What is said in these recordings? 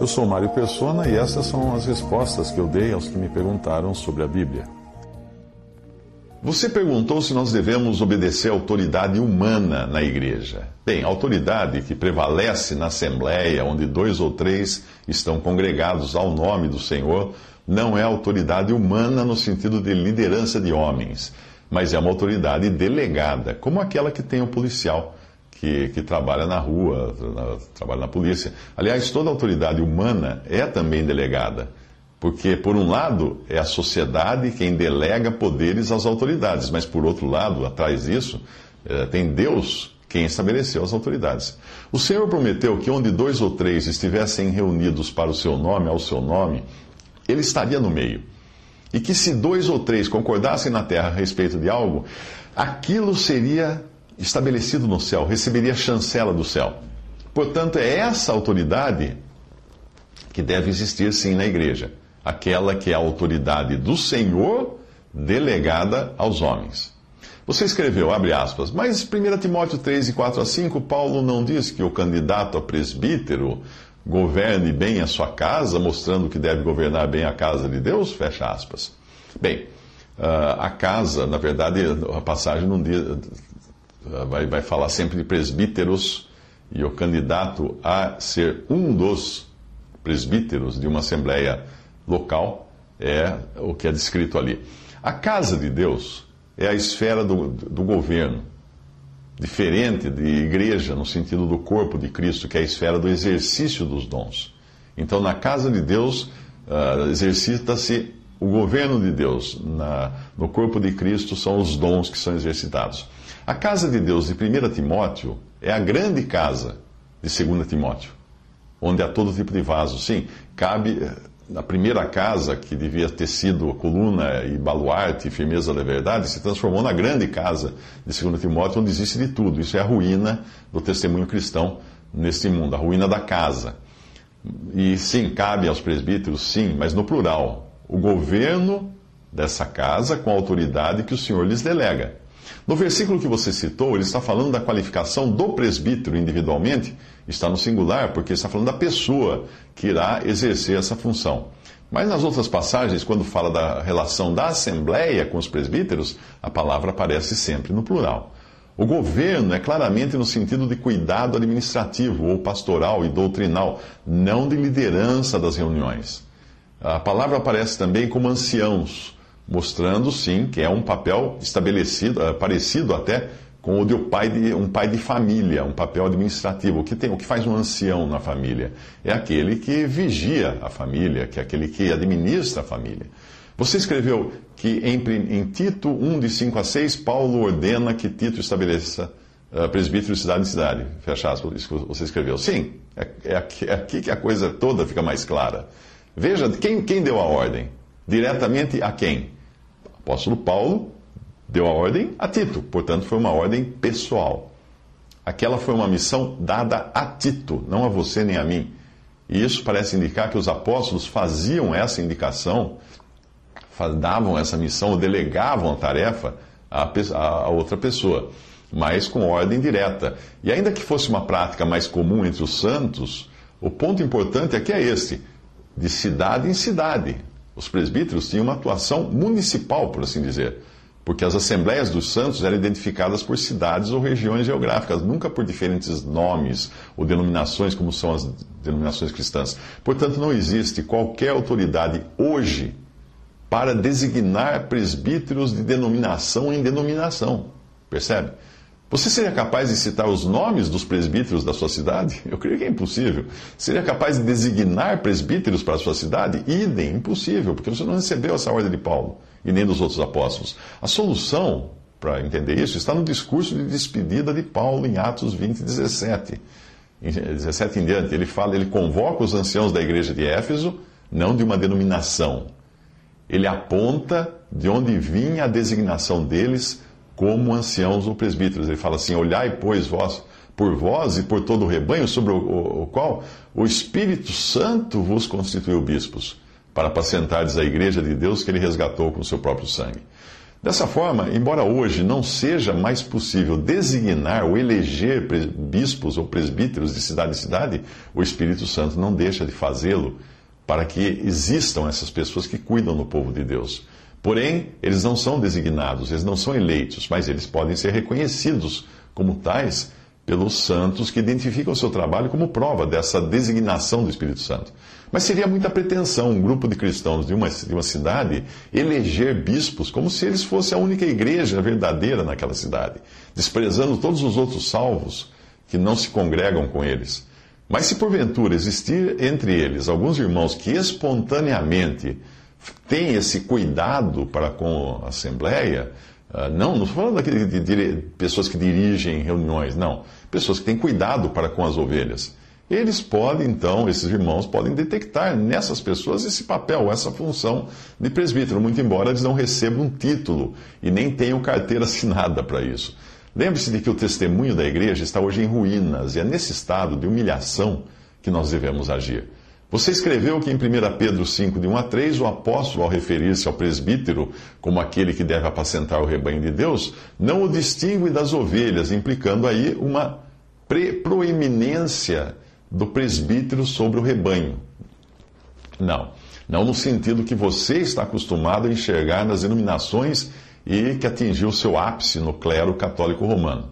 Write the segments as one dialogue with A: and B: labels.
A: Eu sou Mário Persona e essas são as respostas que eu dei aos que me perguntaram sobre a Bíblia. Você perguntou se nós devemos obedecer à autoridade humana na igreja. Bem, a autoridade que prevalece na Assembleia, onde dois ou três estão congregados ao nome do Senhor, não é autoridade humana no sentido de liderança de homens, mas é uma autoridade delegada, como aquela que tem o policial. Que, que, trabalha na rua, na, trabalha na polícia. Aliás, toda autoridade humana é também delegada. Porque, por um lado, é a sociedade quem delega poderes às autoridades, mas, por outro lado, atrás disso, é, tem Deus quem estabeleceu as autoridades. O Senhor prometeu que onde dois ou três estivessem reunidos para o seu nome, ao seu nome, ele estaria no meio. E que se dois ou três concordassem na terra a respeito de algo, aquilo seria estabelecido no céu, receberia chancela do céu. Portanto, é essa autoridade que deve existir sim na igreja aquela que é a autoridade do Senhor delegada aos homens. Você escreveu, abre aspas, mas 1 Timóteo 3, 4 a 5, Paulo não diz que o candidato a presbítero governe bem a sua casa, mostrando que deve governar bem a casa de Deus? Fecha aspas. Bem, ah, a casa, na verdade, a passagem não diz, vai, vai falar sempre de presbíteros, e o candidato a ser um dos presbíteros de uma assembleia local é o que é descrito ali. A casa de Deus é a esfera do, do governo, diferente de igreja no sentido do corpo de Cristo, que é a esfera do exercício dos dons. Então, na casa de Deus, uh, exercita-se o governo de Deus. Na, no corpo de Cristo são os dons que são exercitados. A casa de Deus de 1 Timóteo é a grande casa de 2 Timóteo, onde há todo tipo de vaso. Sim, cabe a primeira casa, que devia ter sido coluna e baluarte e firmeza da verdade, se transformou na grande casa de 2 Timóteo, onde existe de tudo. Isso é a ruína do testemunho cristão neste mundo, a ruína da casa. E sim, cabe aos presbíteros, sim, mas no plural. O governo dessa casa com a autoridade que o Senhor lhes delega. No versículo que você citou, ele está falando da qualificação do presbítero individualmente, está no singular, porque está falando da pessoa que irá exercer essa função. Mas nas outras passagens, quando fala da relação da Assembleia com os presbíteros, a palavra aparece sempre no plural. O governo é claramente no sentido de cuidado administrativo ou pastoral e doutrinal, não de liderança das reuniões. A palavra aparece também como anciãos mostrando sim que é um papel estabelecido, eh, parecido até com o de um pai de, um pai de família, um papel administrativo. O que, tem, o que faz um ancião na família? É aquele que vigia a família, que é aquele que administra a família. Você escreveu que em, em Tito 1, de 5 a 6, Paulo ordena que Tito estabeleça uh, presbítero de cidade em cidade. Fecha aspas, isso que você escreveu. Sim, é, é, aqui, é aqui que a coisa toda fica mais clara. Veja, quem, quem deu a ordem? Diretamente a quem? Apóstolo Paulo deu a ordem a Tito, portanto, foi uma ordem pessoal. Aquela foi uma missão dada a Tito, não a você nem a mim. E isso parece indicar que os apóstolos faziam essa indicação, davam essa missão, delegavam a tarefa a, outra pessoa, mas com ordem direta. E ainda que fosse uma prática mais comum entre os santos, o ponto importante aqui é este: de cidade em cidade. Os presbíteros tinham uma atuação municipal, por assim dizer, porque as assembleias dos santos eram identificadas por cidades ou regiões geográficas, nunca por diferentes nomes ou denominações, como são as denominações cristãs. Portanto, não existe qualquer autoridade hoje para designar presbíteros de denominação em denominação. Percebe? Você seria capaz de citar os nomes dos presbíteros da sua cidade? Eu creio que é impossível. Seria capaz de designar presbíteros para a sua cidade? Idem, impossível, porque você não recebeu essa ordem de Paulo e nem dos outros apóstolos. A solução para entender isso está no discurso de despedida de Paulo em Atos 20, 17. Em 17 em diante, ele fala, ele convoca os anciãos da igreja de Éfeso, não de uma denominação. Ele aponta de onde vinha a designação deles como anciãos ou presbíteros. Ele fala assim: Olhai, pois, vós, por vós e por todo o rebanho, sobre o, o, o qual o Espírito Santo vos constituiu bispos, para apacentardes a igreja de Deus que ele resgatou com o seu próprio sangue. Dessa forma, embora hoje não seja mais possível designar ou eleger bispos ou presbíteros de cidade em cidade, o Espírito Santo não deixa de fazê-lo para que existam essas pessoas que cuidam do povo de Deus. Porém, eles não são designados, eles não são eleitos, mas eles podem ser reconhecidos como tais pelos santos que identificam o seu trabalho como prova dessa designação do Espírito Santo. Mas seria muita pretensão um grupo de cristãos de uma, de uma cidade eleger bispos como se eles fossem a única igreja verdadeira naquela cidade, desprezando todos os outros salvos que não se congregam com eles. Mas se porventura existir entre eles alguns irmãos que espontaneamente têm esse cuidado para com a Assembleia, ah, não, não estou falando de, de, de, pessoas que dirigem reuniões, não. Pessoas que têm cuidado para com as ovelhas. Eles podem, então, esses irmãos podem detectar nessas pessoas esse papel, essa função de presbítero, muito embora eles não recebam um título e nem tenham carteira assinada para isso. Lembre-se de que o testemunho da igreja está hoje em ruínas e é nesse estado de humilhação que nós devemos agir. Você escreveu que em 1 Pedro 5, de 1 a 3, o apóstolo, ao referir-se ao presbítero como aquele que deve apacentar o rebanho de Deus, não o distingue das ovelhas, implicando aí uma proeminência do presbítero sobre o rebanho. Não, não no sentido que você está acostumado a enxergar nas iluminações e que atingiu seu ápice no clero católico romano.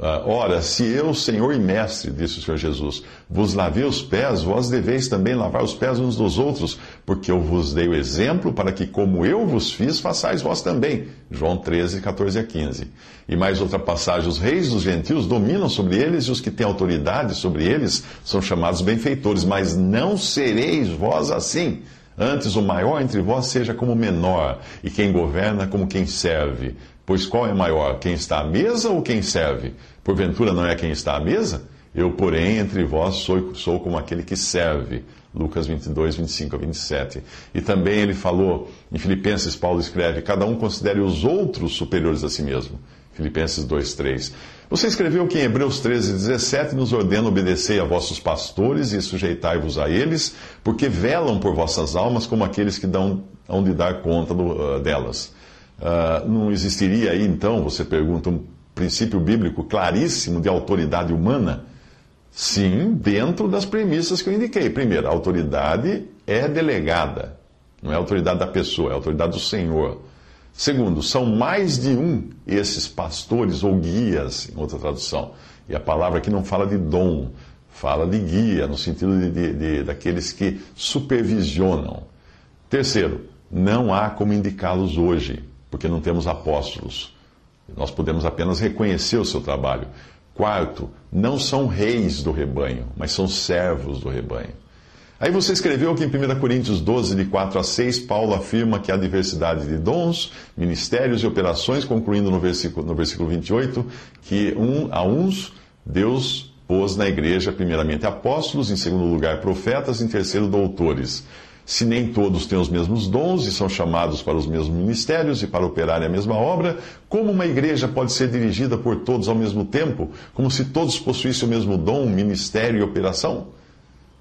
A: Uh, ora, se eu, Senhor e Mestre, disse o Senhor Jesus, vos lavei os pés, vós deveis também lavar os pés uns dos outros, porque eu vos dei o exemplo para que, como eu vos fiz, façais vós também. João 13, 14 a 15. E mais outra passagem: os reis dos gentios dominam sobre eles, e os que têm autoridade sobre eles são chamados benfeitores, mas não sereis vós assim. Antes, o maior entre vós seja como o menor, e quem governa como quem serve. Pois qual é maior, quem está à mesa ou quem serve? Porventura não é quem está à mesa? Eu, porém, entre vós sou, sou como aquele que serve. Lucas 22, 25 a 27. E também ele falou, em Filipenses, Paulo escreve: Cada um considere os outros superiores a si mesmo. Filipenses 2, 3. Você escreveu que em Hebreus 13, 17 nos ordena obedecer a vossos pastores e sujeitai-vos a eles, porque velam por vossas almas como aqueles que dão, hão de dar conta do, uh, delas. Uh, não existiria aí, então, você pergunta, um princípio bíblico claríssimo de autoridade humana? Sim, dentro das premissas que eu indiquei. Primeiro, a autoridade é delegada, não é a autoridade da pessoa, é a autoridade do Senhor. Segundo, são mais de um esses pastores ou guias, em outra tradução. E a palavra aqui não fala de dom, fala de guia, no sentido de, de, de daqueles que supervisionam. Terceiro, não há como indicá-los hoje porque não temos apóstolos. Nós podemos apenas reconhecer o seu trabalho. Quarto, não são reis do rebanho, mas são servos do rebanho. Aí você escreveu que em 1 Coríntios 12, de 4 a 6, Paulo afirma que há diversidade de dons, ministérios e operações, concluindo no versículo, no versículo 28, que um, a uns Deus pôs na igreja, primeiramente apóstolos, em segundo lugar profetas, em terceiro doutores se nem todos têm os mesmos dons e são chamados para os mesmos ministérios e para operarem a mesma obra, como uma igreja pode ser dirigida por todos ao mesmo tempo, como se todos possuíssem o mesmo dom, ministério e operação?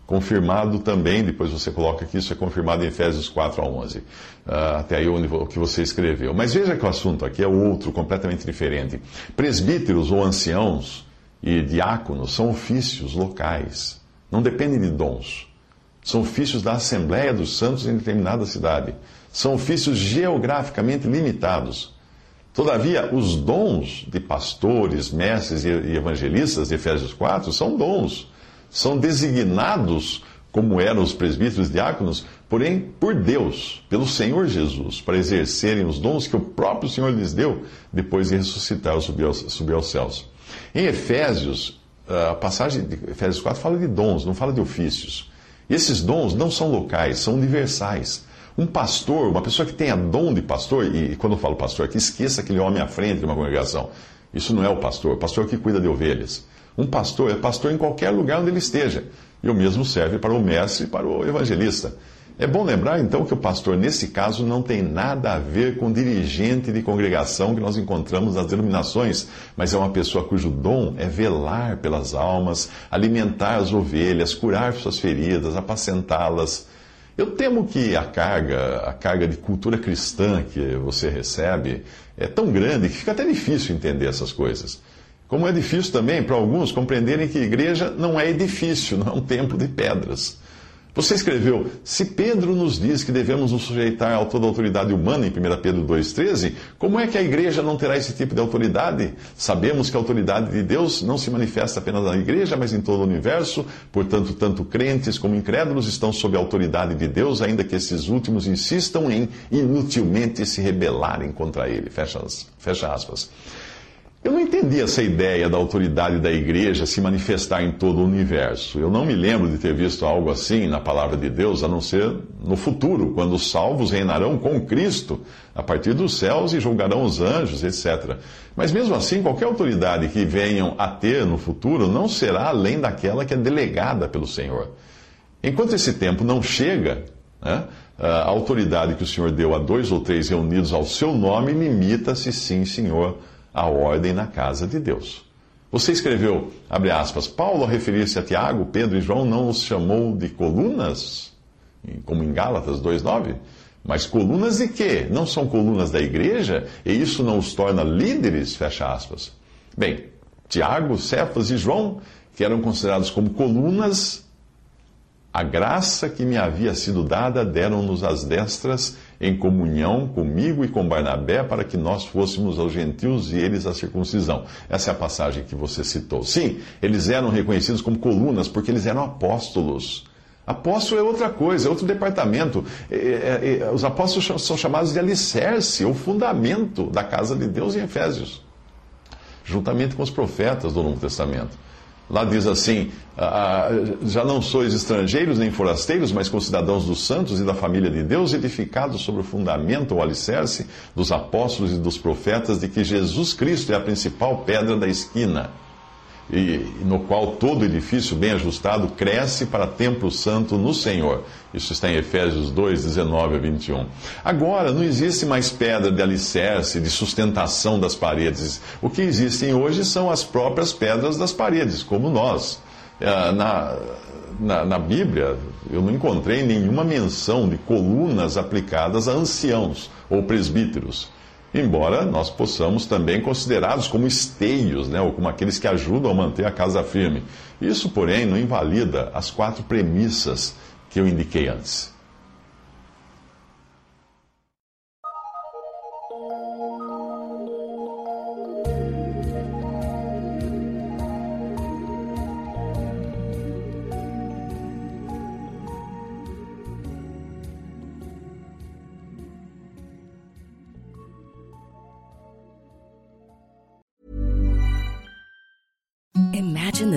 A: Confirmado também, depois você coloca que isso é confirmado em Efésios 4 a 11, ah, até aí o que você escreveu. Mas veja que o assunto aqui é outro, completamente diferente. Presbíteros ou anciãos e diáconos são ofícios locais, não dependem de dons. São ofícios da Assembleia dos Santos em determinada cidade. São ofícios geograficamente limitados. Todavia, os dons de pastores, mestres e evangelistas de Efésios 4 são dons. São designados, como eram os presbíteros e diáconos, porém por Deus, pelo Senhor Jesus, para exercerem os dons que o próprio Senhor lhes deu depois de ressuscitar ou subir subir aos céus. Em Efésios, a passagem de Efésios 4 fala de dons, não fala de ofícios. Esses dons não são locais, são universais. Um pastor, uma pessoa que tenha dom de pastor, e quando eu falo pastor aqui, esqueça aquele homem à frente de uma congregação. Isso não é o pastor. O pastor é que cuida de ovelhas. Um pastor é pastor em qualquer lugar onde ele esteja. E o mesmo serve para o mestre e para o evangelista. É bom lembrar, então, que o pastor, nesse caso, não tem nada a ver com dirigente de congregação que nós encontramos nas denominações, mas é uma pessoa cujo dom é velar pelas almas, alimentar as ovelhas, curar suas feridas, apacentá-las. Eu temo que a carga, a carga de cultura cristã que você recebe é tão grande que fica até difícil entender essas coisas. Como é difícil também para alguns compreenderem que igreja não é edifício, não é um templo de pedras. Você escreveu: Se Pedro nos diz que devemos nos sujeitar a toda a autoridade humana em 1 Pedro 2,13, como é que a igreja não terá esse tipo de autoridade? Sabemos que a autoridade de Deus não se manifesta apenas na igreja, mas em todo o universo. Portanto, tanto crentes como incrédulos estão sob a autoridade de Deus, ainda que esses últimos insistam em inutilmente se rebelarem contra ele. Fecha, fecha aspas. Eu não entendi essa ideia da autoridade da igreja se manifestar em todo o universo. Eu não me lembro de ter visto algo assim na palavra de Deus, a não ser no futuro, quando os salvos reinarão com Cristo a partir dos céus e julgarão os anjos, etc. Mas mesmo assim, qualquer autoridade que venham a ter no futuro não será além daquela que é delegada pelo Senhor. Enquanto esse tempo não chega, né, a autoridade que o Senhor deu a dois ou três reunidos ao seu nome limita-se, sim, Senhor a ordem na casa de Deus. Você escreveu, abre aspas, Paulo, ao referir-se a Tiago, Pedro e João, não os chamou de colunas, como em Gálatas 2,9? Mas colunas de quê? Não são colunas da igreja? E isso não os torna líderes? Fecha aspas. Bem, Tiago, Cefas e João, que eram considerados como colunas, a graça que me havia sido dada deram-nos as destras em comunhão comigo e com Barnabé para que nós fôssemos aos gentios e eles à circuncisão. Essa é a passagem que você citou. Sim, eles eram reconhecidos como colunas porque eles eram apóstolos. Apóstolo é outra coisa, é outro departamento. É, é, é, os apóstolos são chamados de alicerce, o fundamento da casa de Deus em Efésios, juntamente com os profetas do Novo Testamento. Lá diz assim: ah, ah, já não sois estrangeiros nem forasteiros, mas concidadãos dos santos e da família de Deus, edificados sobre o fundamento ou alicerce dos apóstolos e dos profetas, de que Jesus Cristo é a principal pedra da esquina e, no qual todo edifício bem ajustado cresce para templo santo no Senhor. Isso está em Efésios 2, 19 a 21. Agora, não existe mais pedra de alicerce, de sustentação das paredes. O que existem hoje são as próprias pedras das paredes, como nós. É, na, na, na Bíblia, eu não encontrei nenhuma menção de colunas aplicadas a anciãos ou presbíteros embora nós possamos também considerados como esteios, né, ou como aqueles que ajudam a manter a casa firme. Isso, porém, não invalida as quatro premissas que eu indiquei antes.